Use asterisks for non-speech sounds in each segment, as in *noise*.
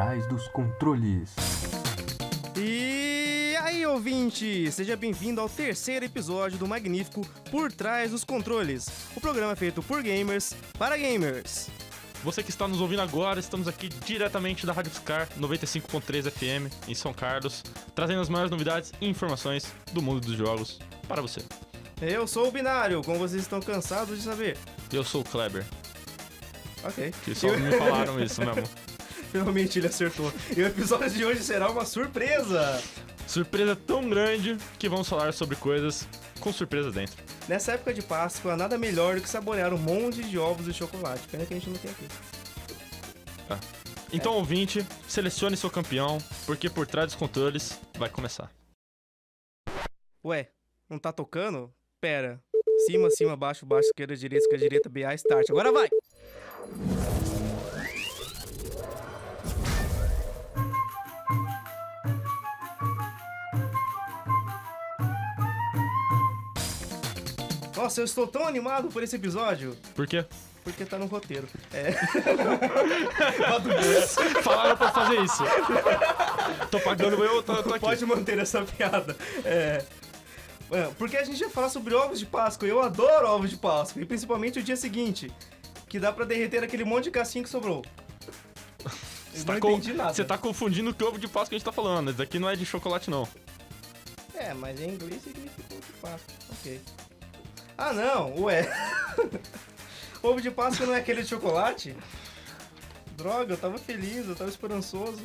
trás dos controles. E aí, ouvinte! Seja bem-vindo ao terceiro episódio do magnífico Por Trás dos Controles, o programa feito por gamers para gamers. Você que está nos ouvindo agora, estamos aqui diretamente da Rádio Fiscar 95.3 FM em São Carlos, trazendo as maiores novidades e informações do mundo dos jogos para você. Eu sou o Binário, como vocês estão cansados de saber. Eu sou o Kleber, Ok. que só me falaram isso mesmo. *laughs* Finalmente ele acertou. E o episódio de hoje será uma surpresa! Surpresa tão grande que vamos falar sobre coisas com surpresa dentro. Nessa época de Páscoa, nada melhor do que saborear um monte de ovos e chocolate. Pena que a gente não tem aqui. Então, ouvinte, selecione seu campeão, porque por trás dos controles vai começar. Ué, não tá tocando? Pera. Cima, cima, baixo, baixo, esquerda, direita, esquerda, direita, BA, start. Agora vai! Nossa, eu estou tão animado por esse episódio, Por quê? porque tá no roteiro. É. *laughs* Falaram pra fazer isso. tô pagando eu, tô, tô aqui. Pode manter essa piada. É. É, Porque a gente ia falar sobre ovos de Páscoa. Eu adoro ovos de Páscoa. E principalmente o dia seguinte. Que dá pra derreter aquele monte de casquinho que sobrou. Você tá, com- você tá confundindo que ovo de Páscoa a gente tá falando. Isso aqui não é de chocolate, não. É, mas em inglês significa ovo de Páscoa. Ok. Ah, não. Ué. *laughs* ovo de Páscoa não é aquele de chocolate? Droga, eu tava feliz, eu tava esperançoso.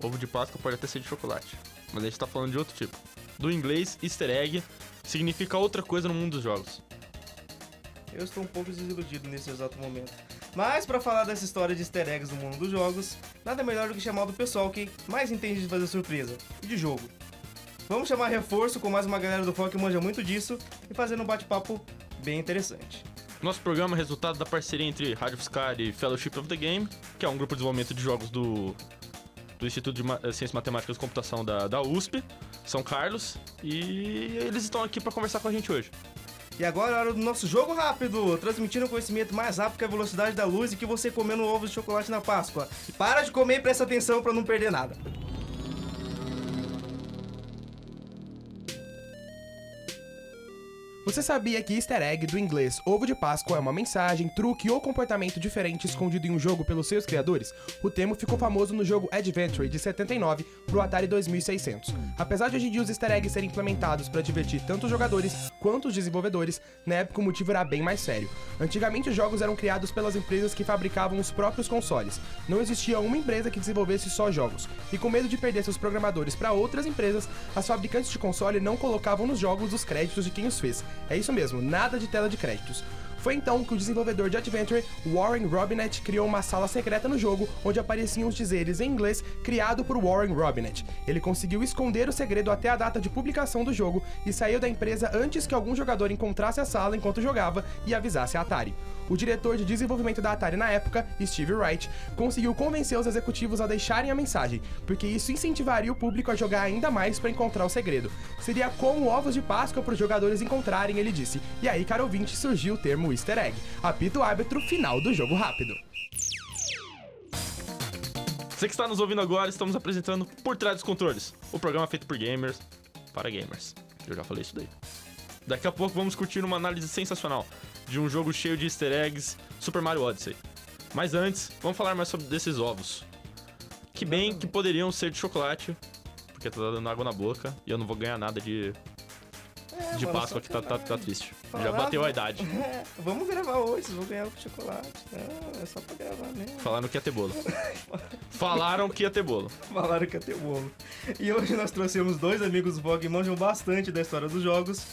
Ovo de Páscoa pode até ser de chocolate. Mas a gente tá falando de outro tipo. Do inglês, easter egg significa outra coisa no mundo dos jogos. Eu estou um pouco desiludido nesse exato momento. Mas para falar dessa história de easter eggs no mundo dos jogos, nada melhor do que chamar do pessoal que mais entende de fazer surpresa de jogo. Vamos chamar reforço com mais uma galera do funk que manja muito disso e fazer um bate-papo bem interessante. Nosso programa é resultado da parceria entre Rádio Fiscar e Fellowship of the Game, que é um grupo de desenvolvimento de jogos do, do Instituto de Ma- Ciências Matemáticas e Computação da, da USP, São Carlos, e eles estão aqui para conversar com a gente hoje. E agora é a hora do nosso jogo rápido, transmitindo o conhecimento mais rápido que a velocidade da luz e que você comendo ovos de chocolate na Páscoa. Para de comer e presta atenção para não perder nada. Você sabia que easter egg do inglês ovo de Páscoa é uma mensagem, truque ou comportamento diferente escondido em um jogo pelos seus criadores? O termo ficou famoso no jogo Adventure de 79 pro Atari 2600. Apesar de hoje em dia os easter eggs serem implementados para divertir tanto os jogadores quanto os desenvolvedores, na época o motivo era bem mais sério. Antigamente os jogos eram criados pelas empresas que fabricavam os próprios consoles. Não existia uma empresa que desenvolvesse só jogos. E com medo de perder seus programadores para outras empresas, as fabricantes de console não colocavam nos jogos os créditos de quem os fez. É isso mesmo, nada de tela de créditos. Foi então que o desenvolvedor de Adventure, Warren Robinett, criou uma sala secreta no jogo onde apareciam os dizeres em inglês criado por Warren Robinett. Ele conseguiu esconder o segredo até a data de publicação do jogo e saiu da empresa antes que algum jogador encontrasse a sala enquanto jogava e avisasse a Atari. O diretor de desenvolvimento da Atari na época, Steve Wright, conseguiu convencer os executivos a deixarem a mensagem, porque isso incentivaria o público a jogar ainda mais para encontrar o segredo. Seria como ovos de Páscoa para os jogadores encontrarem, ele disse. E aí, caro ouvinte, surgiu o termo easter egg. Apita o árbitro final do jogo rápido. Você que está nos ouvindo agora, estamos apresentando Por Trás dos Controles, o programa feito por gamers para gamers. Eu já falei isso daí. Daqui a pouco vamos curtir uma análise sensacional de um jogo cheio de easter eggs, Super Mario Odyssey. Mas antes, vamos falar mais sobre desses ovos. Que bem que poderiam ser de chocolate, porque tá dando água na boca e eu não vou ganhar nada de, de mano, Páscoa que tá, tá, tá triste. Já bateu a idade. *laughs* É, vamos gravar hoje, vocês vão ganhar o chocolate. Não, é só pra gravar mesmo. Falaram que ia ter bolo. *laughs* Falaram que ia ter bolo. Falaram que ia ter bolo. E hoje nós trouxemos dois amigos do que manjam bastante da história dos jogos,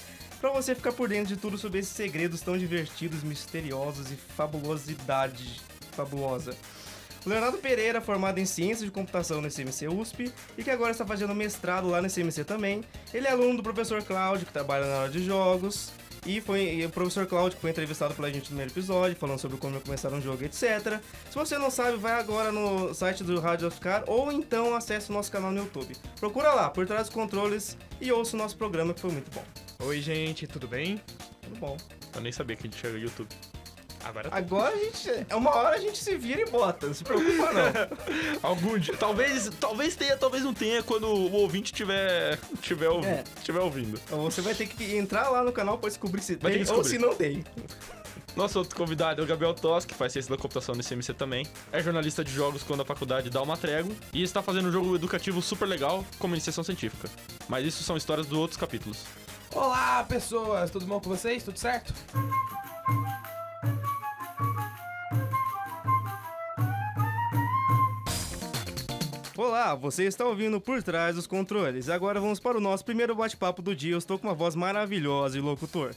pra você ficar por dentro de tudo sobre esses segredos tão divertidos, misteriosos e fabulosidade fabulosa. O Leonardo Pereira, formado em Ciências de Computação no CMC USP e que agora está fazendo mestrado lá no CMC também. Ele é aluno do professor Cláudio, que trabalha na área de jogos. E foi e o professor Cláudio que foi entrevistado pela gente no primeiro episódio, falando sobre como começar um jogo, etc. Se você não sabe, vai agora no site do Rádio Oscar ou então acesse o nosso canal no YouTube. Procura lá, por trás dos controles, e ouça o nosso programa que foi muito bom. Oi, gente, tudo bem? Tudo bom. Eu nem sabia que a gente chega no YouTube. Agora tá. Agora a gente. É uma hora a gente se vira e bota, não se preocupa não. *laughs* Algum dia. Talvez, talvez tenha, talvez não tenha quando o ouvinte tiver, tiver, ouvi- É. tiver ouvindo. Então você vai ter que entrar lá no canal pra descobrir se Vai ter tem que ou descobrir. se não tem. Nosso outro convidado é o Gabriel Toss, que faz ciência da computação no CMC também. É jornalista de jogos quando a faculdade dá uma trégua. E está fazendo um jogo educativo super legal, como iniciação científica. Mas isso são histórias dos outros capítulos. Olá, pessoas! Tudo bom com vocês? Tudo certo? Olá, você está ouvindo Por Trás dos Controles. Agora vamos para o nosso primeiro bate-papo do dia. Eu estou com uma voz maravilhosa e locutor.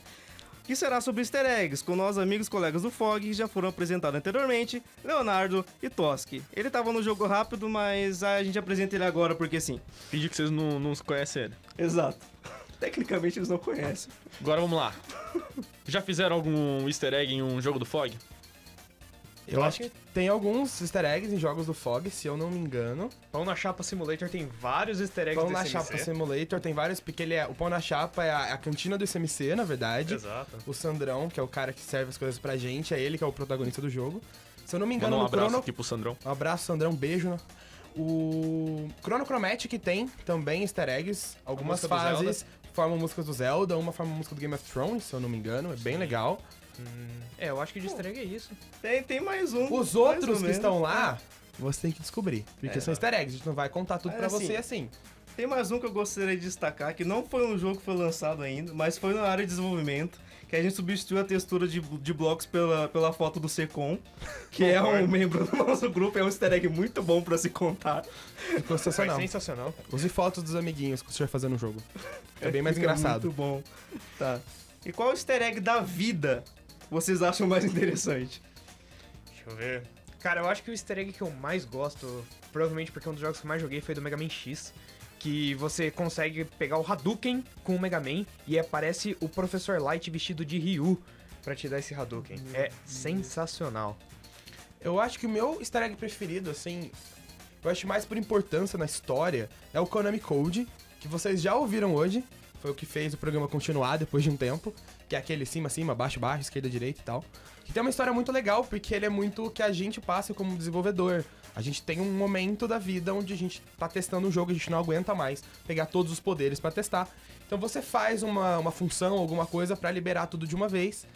Que será sobre easter eggs, com nossos amigos colegas do FOG, que já foram apresentados anteriormente, Leonardo e Toski. Ele estava no jogo rápido, mas a gente apresenta ele agora porque sim. Finge que vocês não, não conhecem ele. Exato. Tecnicamente eles não conhecem. Agora vamos lá. Já fizeram algum easter egg em um jogo do Fog? Eu acho que tem alguns easter eggs em jogos do Fog, se eu não me engano. Pão na Chapa Simulator tem vários easter eggs Pão na SMC. Chapa Simulator tem vários, porque ele é, o Pão na Chapa é a, é a cantina do ICMC, na verdade. Exato. O Sandrão, que é o cara que serve as coisas pra gente, é ele que é o protagonista do jogo. Se eu não me engano, Manda um no abraço Chrono... aqui pro Sandrão. Um abraço, Sandrão, beijo. né? O Chrono Chromatic tem também easter eggs. Algumas fases formam músicas do Zelda, uma forma música do Game of Thrones, se eu não me engano. É bem legal. É, eu acho que de easter egg é isso. Tem, tem mais um. Os outros que menos. estão lá, você tem que descobrir. Porque É. são easter eggs, a gente não vai contar tudo pra assim, você assim. Tem mais um que eu gostaria de destacar, que não foi um jogo que foi lançado ainda, mas foi na área de desenvolvimento, que a gente substituiu a textura de, de blocos pela, pela foto do Secom, que é um membro do nosso grupo, é um easter egg muito bom pra se contar. Ficou Foi sensacional. sensacional. Use fotos dos amiguinhos que você vai fazer no jogo. É bem mais *laughs* Fica engraçado. Muito bom. Tá. E qual easter egg da vida vocês acham mais interessante? Deixa eu ver. Cara, eu acho que o easter egg que eu mais gosto, provavelmente porque um dos jogos que eu mais joguei foi do Mega Man X, que você consegue pegar o Hadouken com o Mega Man e aparece o Professor Light vestido de Ryu pra te dar esse Hadouken. É sensacional. Eu acho que o meu easter egg preferido, assim, eu acho mais por importância na história, é o Konami Code, que vocês já ouviram hoje. Foi o que fez o programa continuar depois de um tempo, que é aquele cima, cima, baixo, baixo, esquerda, direita e tal. Que tem uma história muito legal, porque ele é muito o que a gente passa como desenvolvedor. A gente tem um momento da vida onde a gente tá testando um jogo, a gente não aguenta mais pegar todos os poderes pra testar. Então você faz uma, uma função, alguma coisa pra liberar tudo de uma vez.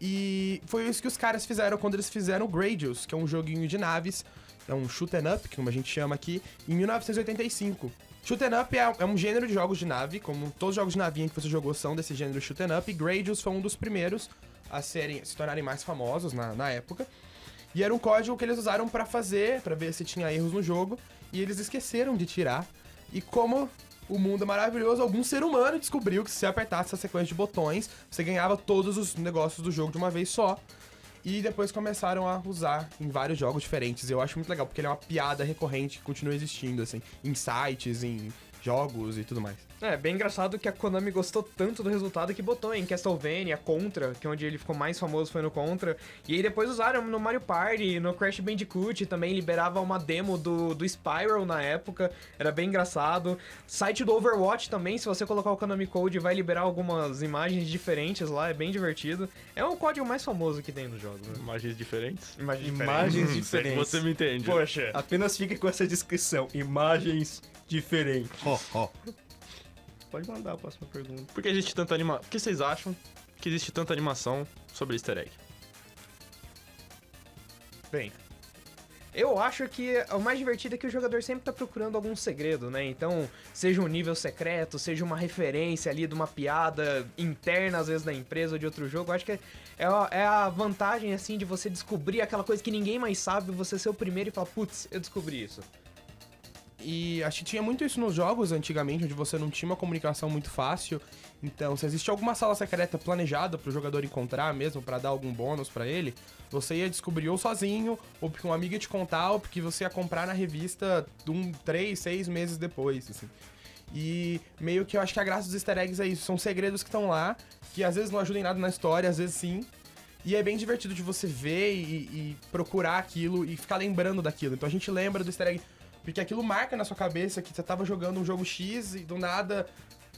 E foi isso que os caras fizeram quando eles fizeram o Gradius, que é um joguinho de naves, é um shoot up, como a gente chama aqui, em 1985. Shoot up é, é um gênero de jogos de nave, como todos os jogos de navinha que você jogou são desse gênero shoot up, e Gradius foi um dos primeiros a serem, se tornarem mais famosos na, na época. E era um código que eles usaram pra fazer, pra ver se tinha erros no jogo, e eles esqueceram de tirar. E como o mundo é maravilhoso, algum ser humano descobriu que se você apertasse essa sequência de botões, você ganhava todos os negócios do jogo de uma vez só. E depois começaram a usar em vários jogos diferentes. Eu acho muito legal, porque ele é uma piada recorrente que continua existindo, assim, em sites, em jogos e tudo mais. É, bem engraçado que a Konami gostou tanto do resultado que botou em Castlevania, Contra, que é onde ele ficou mais famoso foi no Contra. E aí depois usaram no Mario Party, no Crash Bandicoot, também liberava uma demo do, do Spiral na época, era bem engraçado. Site do Overwatch também, se você colocar o Konami Code, vai liberar algumas imagens diferentes lá, é bem divertido. É o código mais famoso que tem nos jogos, né? Imagens diferentes. Imagens Imagens Hum, sei que diferentes. você me entende. Poxa. Apenas fica com essa descrição, imagens diferentes. Pode mandar a próxima pergunta. Por que existe tanta anima... Por que vocês acham que existe tanta animação sobre easter egg? Bem, eu acho que o mais divertido é que o jogador sempre tá procurando algum segredo, né? Então, seja um nível secreto, seja uma referência ali de uma piada interna, às vezes, da empresa ou de outro jogo. Eu acho que é, é a- é a vantagem, assim, de você descobrir aquela coisa que ninguém mais sabe, você ser o primeiro e falar, putz, eu descobri isso. E acho que tinha muito isso nos jogos antigamente, onde você não tinha uma comunicação muito fácil. Então, se existe alguma sala secreta planejada pro jogador encontrar mesmo, pra dar algum bônus pra ele, você ia descobrir ou sozinho, ou porque um amigo ia te contar, ou porque você ia comprar na revista um, três, seis meses depois, assim. E meio que eu acho que a graça dos easter eggs é isso, são segredos que estão lá, que às vezes não ajudam em nada na história, às vezes sim. E é bem divertido de você ver e, e procurar aquilo e ficar lembrando daquilo. Então a gente lembra do easter egg porque aquilo marca na sua cabeça que você tava jogando um jogo X e do nada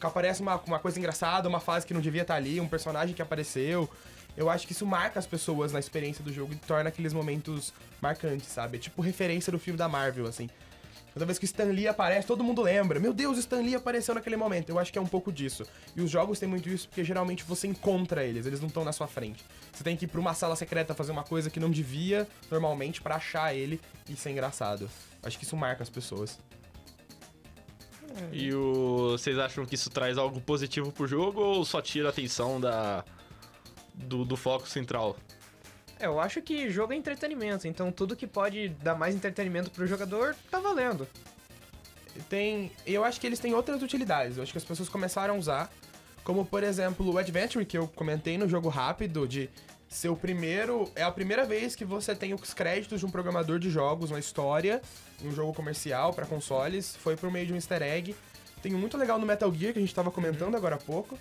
aparece uma, uma coisa engraçada, uma fase que não devia estar ali, um personagem que apareceu. eu acho que isso marca as pessoas na experiência do jogo e torna aqueles momentos marcantes, sabe? É tipo referência do filme da Marvel, assim. Toda vez que Stan Lee aparece, todo mundo lembra. Meu Deus, Stan Lee apareceu naquele momento. Eu acho que é um pouco disso. E os jogos têm muito isso porque geralmente você encontra eles, eles não estão na sua frente. Você tem que ir pra uma sala secreta fazer uma coisa que não devia normalmente pra achar ele e ser engraçado. Acho que isso marca as pessoas. E o... vocês acham que isso traz algo positivo pro jogo ou só tira a atenção da... do, do foco central? É, eu acho que jogo é entretenimento, então tudo que pode dar mais entretenimento pro jogador tá valendo. Tem, eu acho que eles têm outras utilidades. Eu acho que as pessoas começaram a usar, como por exemplo o Adventure que eu comentei no jogo rápido de ser o primeiro, é a primeira vez que você tem os créditos de um programador de jogos, uma história, um jogo comercial pra consoles, foi por meio de um easter egg. Tem um muito legal no Metal Gear que a gente tava comentando agora há pouco,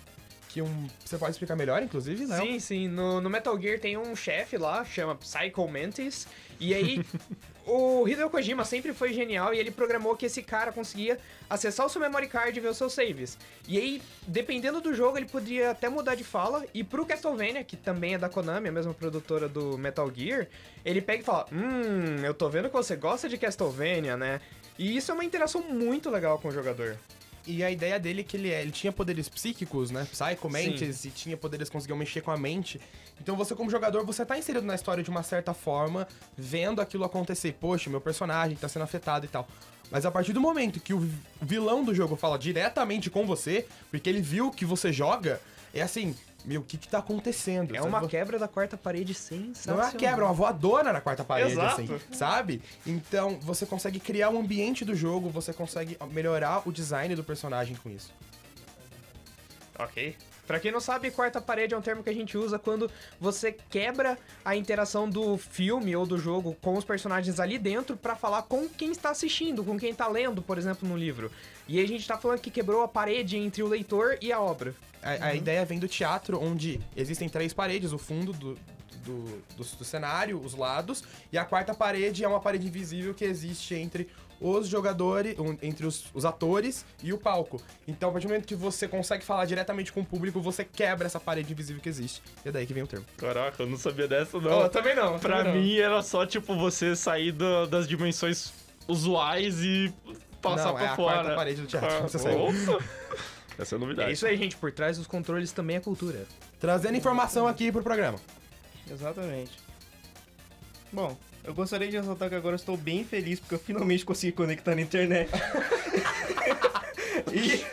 que um, você pode explicar melhor, inclusive, né? Sim, sim. No, no Metal Gear tem um chefe lá, chama Psycho Mantis. E aí, *laughs* o Hideo Kojima sempre foi genial e ele programou que esse cara conseguia acessar o seu memory card e ver os seus saves. E aí, dependendo do jogo, ele podia até mudar de fala. E pro Castlevania, que também é da Konami, a mesma produtora do Metal Gear, ele pega e fala: Hum, eu tô vendo que você gosta de Castlevania, né? E isso é uma interação muito legal com o jogador. E a ideia dele é que ele, ele tinha poderes psíquicos, né? Psycho Mantis, e tinha poderes que conseguiam mexer com a mente. Então você, como jogador, você tá inserido na história de uma certa forma, vendo aquilo acontecer. Poxa, meu personagem tá sendo afetado e tal. Mas a partir do momento que o vilão do jogo fala diretamente com você, porque ele viu que você joga, é assim, meu, o que que tá acontecendo? É sabe? uma quebra da quarta parede Não é uma quebra, é uma voadora na quarta parede, Exato. assim, sabe? Então, você consegue criar um ambiente do jogo, você consegue melhorar o design do personagem com isso. Ok. Pra quem não sabe, quarta parede é um termo que a gente usa quando você quebra a interação do filme ou do jogo com os personagens ali dentro pra falar com quem está assistindo, com quem tá lendo, por exemplo, no livro. E aí a gente tá falando que quebrou a parede entre o leitor e a obra. A, a ideia vem do teatro, onde existem três paredes, o fundo do, do, do, do cenário, os lados, e a quarta parede é uma parede invisível que existe entre os jogadores, um, entre os, os atores e o palco. Então, a partir do momento que você consegue falar diretamente com o público, você quebra essa parede invisível que existe. E é daí que vem o termo. Caraca, eu não sabia dessa não. também não. Pra mim era só tipo você sair da- das dimensões usuais e passar Não, pra é a fora. quarta parede do teatro, Ah, *laughs* você opa. *laughs* Essa é a É novidade. isso aí, gente. Por trás dos controles também é cultura. Trazendo informação aqui pro programa. Exatamente. Bom, eu gostaria de ressaltar que agora eu estou bem feliz porque eu finalmente consegui conectar na internet. *laughs* e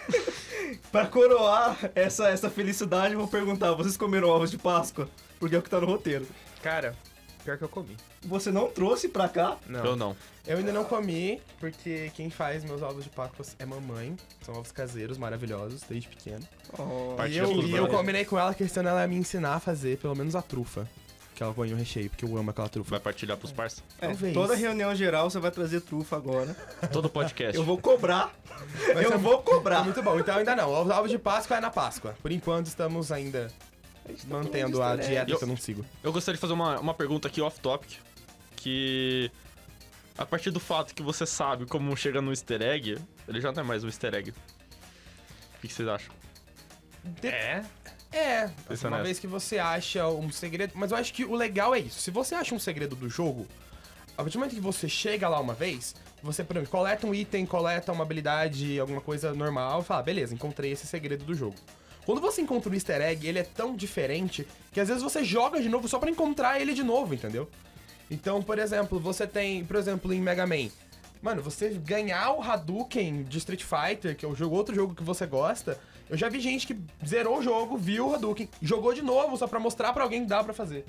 pra coroar essa, essa felicidade, eu vou perguntar: vocês comeram ovos de Páscoa? Porque é o que tá no roteiro. Cara, pior que eu comi. Você não trouxe pra cá? Não. Eu não. Eu ainda não comi, porque quem faz meus ovos de Páscoa é mamãe. São ovos caseiros, maravilhosos, desde pequeno. Oh, E eu, e eu combinei com ela questão ela me ensinar a fazer pelo menos a trufa. Que ela põe no recheio, porque eu amo aquela trufa. Vai partilhar pros parceiros? é, talvez. toda reunião geral você vai trazer trufa agora. Todo podcast. Eu vou cobrar. Vai eu ser- vou cobrar. muito bom. Então ainda não. Os ovos de Páscoa é na Páscoa. Por enquanto estamos ainda mantendo a dieta Eu- que eu não sigo. Eu gostaria de fazer uma, uma pergunta aqui off-topic. Que. A partir do fato que você sabe como chega no easter egg, ele já não é mais um easter egg. O que que vocês acham? É. É, é uma vez que você acha um segredo. Mas eu acho que o legal é isso. Se você acha um segredo do jogo, a partir do momento que você chega lá uma vez, você, por exemplo, coleta um item, coleta uma habilidade, alguma coisa normal, e fala, beleza, encontrei esse segredo do jogo. Quando você encontra um easter egg, ele é tão diferente que às vezes você joga de novo só pra encontrar ele de novo, entendeu? Então, por exemplo, você tem, por exemplo, em Mega Man, mano, você ganhar o Hadouken de Street Fighter, que é o jogo, outro jogo que você gosta, eu já vi gente que zerou o jogo, viu o Hadouken, jogou de novo só pra mostrar pra alguém que dá pra fazer.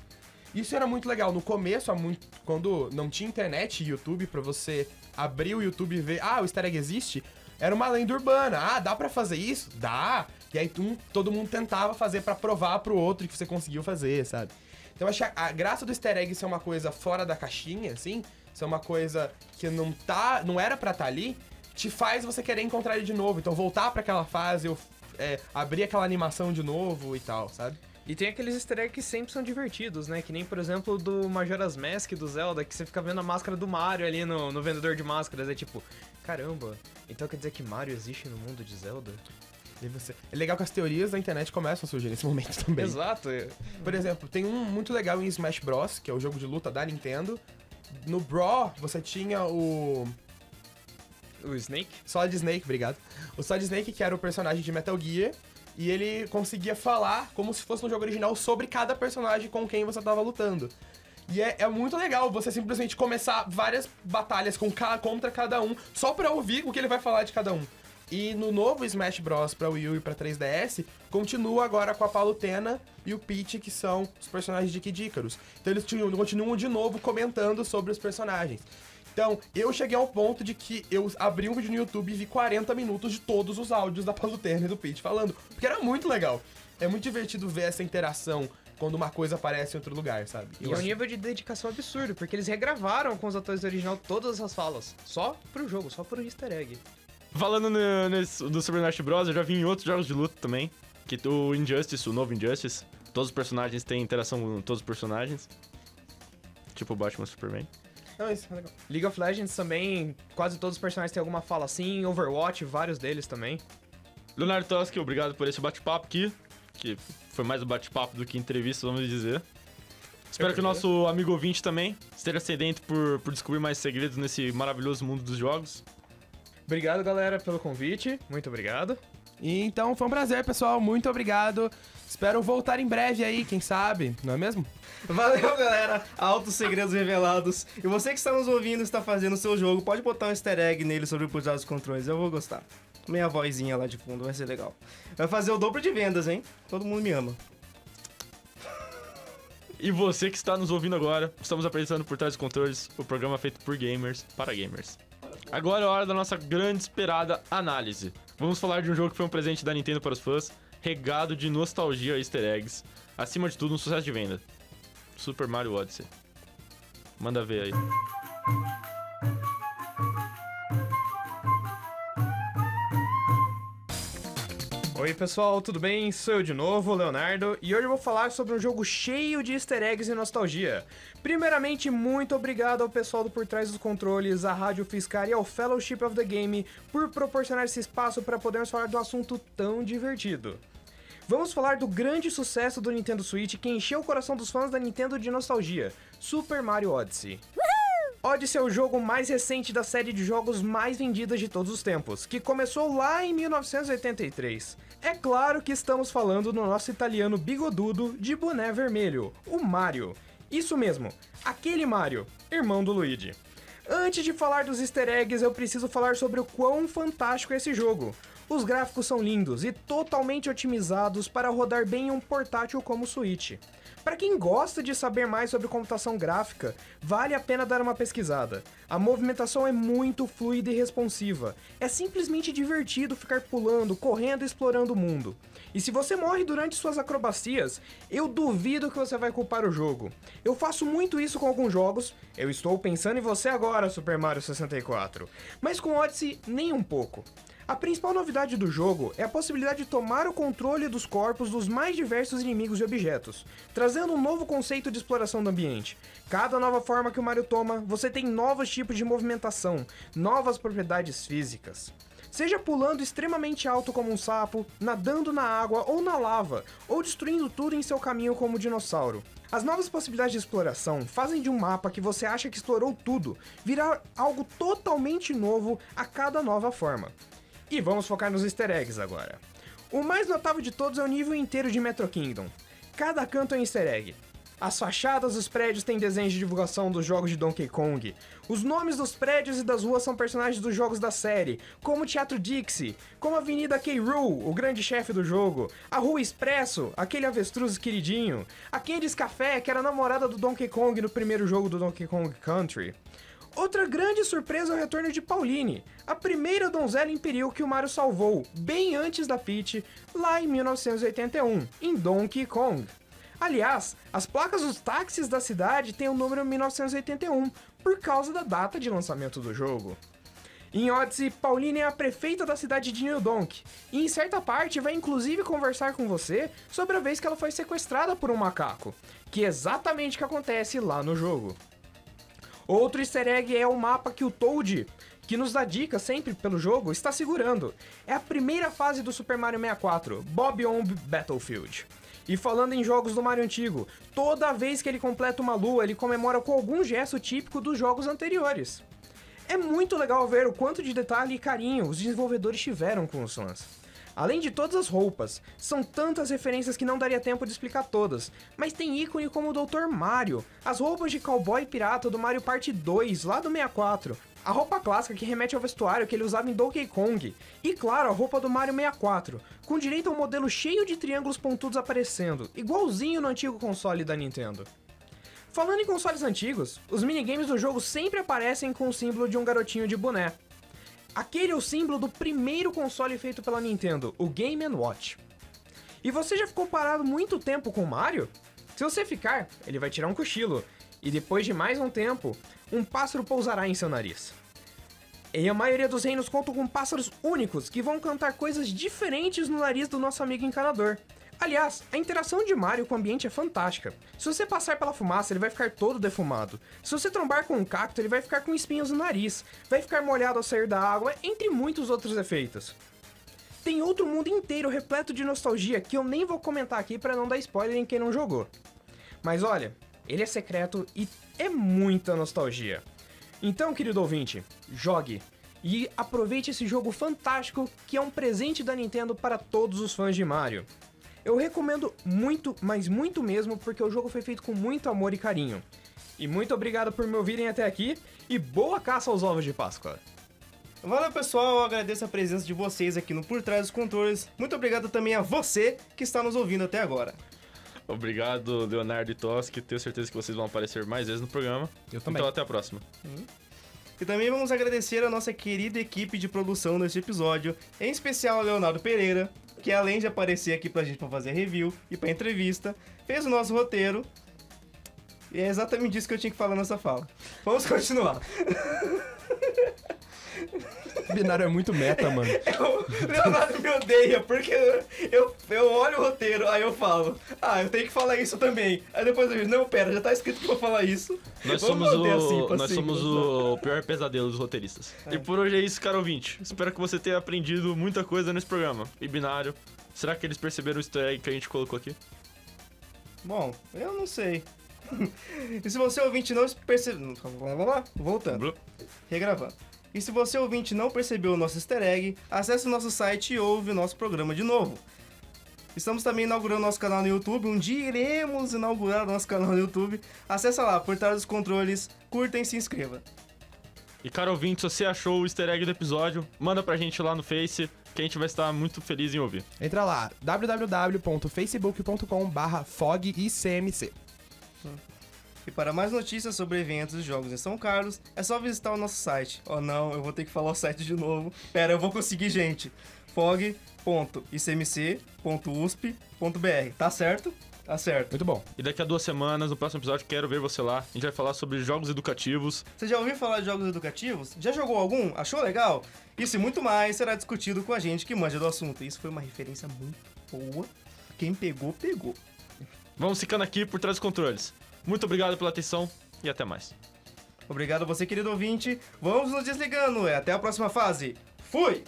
Isso era muito legal. No começo, muito, quando não tinha internet e YouTube pra você abrir o YouTube e ver, ah, o easter egg existe, era uma lenda urbana. Ah, dá pra fazer isso? Dá. E aí tu- todo mundo tentava fazer pra provar pro outro que você conseguiu fazer, sabe? Então acho a, a graça do easter egg ser uma coisa fora da caixinha, assim, ser uma coisa que não tá, não era pra estar ali, te faz você querer encontrar ele de novo. Então voltar pra aquela fase, ou, é, abrir aquela animação de novo e tal, sabe? E tem aqueles easter eggs que sempre são divertidos, né? Que nem, por exemplo, do Majora's Mask do Zelda, que você fica vendo a máscara do Mario ali no, no vendedor de máscaras. É tipo, caramba, então quer dizer que Mario existe no mundo de Zelda? E você... É legal que as teorias da internet começam a surgir nesse *laughs* momento também. Exato. Por exemplo, tem um muito legal em Smash Bros, que é o jogo de luta da Nintendo. No Brawl, você tinha o O Snake? Solid Snake, obrigado. O Solid Snake, que era o personagem de Metal Gear, e ele conseguia falar como se fosse no jogo original sobre cada personagem com quem você tava lutando. E é, é muito legal você simplesmente começar várias batalhas com contra cada um, só pra ouvir o que ele vai falar de cada um. E no novo Smash Bros. pra Wii U e pra 3DS, continua agora com a Palutena e o Peach, que são os personagens de Kid Icarus. Então eles continuam de novo comentando sobre os personagens. Então, eu cheguei ao ponto de que eu abri um vídeo no YouTube e vi 40 minutos de todos os áudios da Palutena e do Peach falando, porque era muito legal. É muito divertido ver essa interação quando uma coisa aparece em outro lugar, sabe? E é um nível de dedicação absurdo, porque eles regravaram com os atores do original todas essas falas. Só pro jogo, só pro easter egg. Falando no- nesse- do Super Smash Bros, eu já vi em outros jogos de luta também. Que o Injustice, o novo Injustice, todos os personagens têm interação com todos os personagens. Tipo o Batman e Superman. Não, isso é legal. League of Legends também, quase todos os personagens têm alguma fala assim. Overwatch, vários deles também. Leonardo Toski, obrigado por esse bate-papo aqui. Que foi mais um bate-papo do que entrevista, vamos dizer. Espero que o nosso amigo ouvinte também esteja sedento por, por descobrir mais segredos nesse maravilhoso mundo dos jogos. Obrigado, galera, pelo convite. Muito obrigado. E então foi um prazer, pessoal. Muito obrigado. Espero voltar em breve aí, quem sabe, não é mesmo? Valeu, galera! Altos segredos revelados. E você que está nos ouvindo e está fazendo o seu jogo, pode botar um easter egg nele sobre por trás dos controles. Eu vou gostar. Minha vozinha lá de fundo, vai ser legal. Vai fazer o dobro de vendas, hein? Todo mundo me ama. E você que está nos ouvindo agora, estamos apresentando Por Trás dos Controles, o programa feito por gamers para gamers. Agora é hora da nossa grande esperada análise. Vamos falar de um jogo que foi um presente da Nintendo para os fãs, regado de nostalgia e easter eggs. Acima de tudo, um sucesso de venda. Super Mario Odyssey. Manda ver aí. Oi, pessoal, tudo bem? Sou eu de novo, Leonardo, e hoje eu vou falar sobre um jogo cheio de easter eggs e nostalgia. Primeiramente, muito obrigado ao pessoal do Por Trás dos Controles, à Rádio Fiscar e ao Fellowship of the Game por proporcionar esse espaço para podermos falar um assunto tão divertido. Vamos falar do grande sucesso do Nintendo Switch que encheu o coração dos fãs da Nintendo de nostalgia: Super Mario Odyssey. Odyssey é o jogo mais recente da série de jogos mais vendidas de todos os tempos, que começou lá em 1983. É claro que estamos falando do nosso italiano bigodudo de boné vermelho, o Mario. Isso mesmo, aquele Mario, irmão do Luigi. Antes de falar dos easter eggs, eu preciso falar sobre o quão fantástico é esse jogo. Os gráficos são lindos e totalmente otimizados para rodar bem em um portátil como o Switch. Para quem gosta de saber mais sobre computação gráfica, vale a pena dar uma pesquisada. A movimentação é muito fluida e responsiva. É simplesmente divertido ficar pulando, correndo e explorando o mundo. E se você morre durante suas acrobacias, eu duvido que você vai culpar o jogo. Eu faço muito isso com alguns jogos. Eu estou pensando em você agora, Super Mario 64. Mas com Odyssey, nem um pouco. A principal novidade do jogo é a possibilidade de tomar o controle dos corpos dos mais diversos inimigos e objetos, trazendo um novo conceito de exploração do ambiente. Cada nova forma que o Mario toma, você tem novos tipos de movimentação, novas propriedades físicas. Seja pulando extremamente alto como um sapo, nadando na água ou na lava, ou destruindo tudo em seu caminho como um dinossauro. As novas possibilidades de exploração fazem de um mapa que você acha que explorou tudo virar algo totalmente novo a cada nova forma. E vamos focar nos easter eggs agora. O mais notável de todos é o nível inteiro de Metro Kingdom. Cada canto é um easter egg. As fachadas dos prédios têm desenhos de divulgação dos jogos de Donkey Kong. Os nomes dos prédios e das ruas são personagens dos jogos da série, como o Teatro Dixie, como a Avenida K. Rool, o grande chefe do jogo, a Rua Expresso, aquele avestruz queridinho, a Candice Café, que era namorada do Donkey Kong no primeiro jogo do Donkey Kong Country. Outra grande surpresa é o retorno de Pauline, a primeira donzela imperial que o Mario salvou, bem antes da Peach, lá em 1981, em Donkey Kong. Aliás, as placas dos táxis da cidade têm o número 1981, por causa da data de lançamento do jogo. Em Odyssey, Pauline é a prefeita da cidade de New Donk, e em certa parte vai inclusive conversar com você sobre a vez que ela foi sequestrada por um macaco, que é exatamente o que acontece lá no jogo. Outro easter egg é o mapa que o Toad, que nos dá dicas sempre pelo jogo, está segurando. É a primeira fase do Super Mario 64, Bob on Battlefield. E falando em jogos do Mario antigo, toda vez que ele completa uma lua, ele comemora com algum gesto típico dos jogos anteriores. É muito legal ver o quanto de detalhe e carinho os desenvolvedores tiveram com os fãs. Além de todas as roupas, são tantas referências que não daria tempo de explicar todas, mas tem ícone como o Dr. Mario, as roupas de cowboy pirata do Mario Part 2, lá do 64, a roupa clássica que remete ao vestuário que ele usava em Donkey Kong, e claro, a roupa do Mario 64, com direito a um modelo cheio de triângulos pontudos aparecendo, igualzinho no antigo console da Nintendo. Falando em consoles antigos, os minigames do jogo sempre aparecem com o símbolo de um garotinho de boné. Aquele é o símbolo do primeiro console feito pela Nintendo, o Game Watch. E você já ficou parado muito tempo com o Mario? Se você ficar, ele vai tirar um cochilo, e depois de mais um tempo, um pássaro pousará em seu nariz. E a maioria dos reinos contam com pássaros únicos que vão cantar coisas diferentes no nariz do nosso amigo encanador. Aliás, a interação de Mario com o ambiente é fantástica. Se você passar pela fumaça, ele vai ficar todo defumado. Se você trombar com um cacto, ele vai ficar com espinhos no nariz, vai ficar molhado ao sair da água, entre muitos outros efeitos. Tem outro mundo inteiro repleto de nostalgia que eu nem vou comentar aqui para não dar spoiler em quem não jogou. Mas olha, ele é secreto e é muita nostalgia. Então, querido ouvinte, jogue e aproveite esse jogo fantástico que é um presente da Nintendo para todos os fãs de Mario. Eu recomendo muito, mas muito mesmo, porque o jogo foi feito com muito amor e carinho. E muito obrigado por me ouvirem até aqui e boa caça aos ovos de Páscoa. Valeu, pessoal. Eu agradeço a presença de vocês aqui no Por Trás dos Controles. Muito obrigado também a você que está nos ouvindo até agora. Obrigado, Leonardo e Toski. Tenho certeza que vocês vão aparecer mais vezes no programa. Eu também. Então até a próxima. E também vamos agradecer a nossa querida equipe de produção neste episódio, em especial ao Leonardo Pereira, que além de aparecer aqui pra gente pra fazer review e pra entrevista, fez o nosso roteiro. E é exatamente isso que eu tinha que falar nessa fala. Vamos *laughs* continuar. Binário é muito meta, mano. *laughs* O Leonardo me odeia, porque eu, eu olho o roteiro, aí eu falo, ah, eu tenho que falar isso também. Aí depois eu digo, não, pera, já tá escrito que eu vou falar isso. Nós Vamos somos, o, assim pra nós sempre, somos o pior pesadelo dos roteiristas. É. E por hoje é isso, caro ouvinte. Espero que você tenha aprendido muita coisa nesse programa. E binário, será que eles perceberam o easter egg que a gente colocou aqui? Bom, eu não sei. *laughs* e se você ouvinte não percebeu. Vamos lá, voltando. Blu. Regravando. E se você ouvinte não percebeu o nosso easter egg, acesse o nosso site e ouve o nosso programa de novo. Estamos também inaugurando nosso canal no YouTube. Um dia iremos inaugurar o nosso canal no YouTube. Acesse lá, por trás dos controles, curta e se inscreva. E caro ouvinte, se você achou o easter egg do episódio, manda pra gente lá no Face, que a gente vai estar muito feliz em ouvir. Entra lá, www.facebook.com.br fogicmc. E para mais notícias sobre eventos e jogos em São Carlos, é só visitar o nosso site. Oh não, eu vou ter que falar o site de novo. Pera, eu vou conseguir, gente. fog.icmc.usp.br. Tá certo? Tá certo. Muito bom. E daqui a duas semanas, no próximo episódio, quero ver você lá. A gente vai falar sobre jogos educativos. Você já ouviu falar de jogos educativos? Já jogou algum? Achou legal? Isso e muito mais será discutido com a gente que manja do assunto. Isso foi uma referência muito boa. Quem pegou, pegou. Vamos ficando aqui por trás dos controles. Muito obrigado pela atenção e até mais. Obrigado a você, querido ouvinte. Vamos nos desligando. E até a próxima fase. Fui!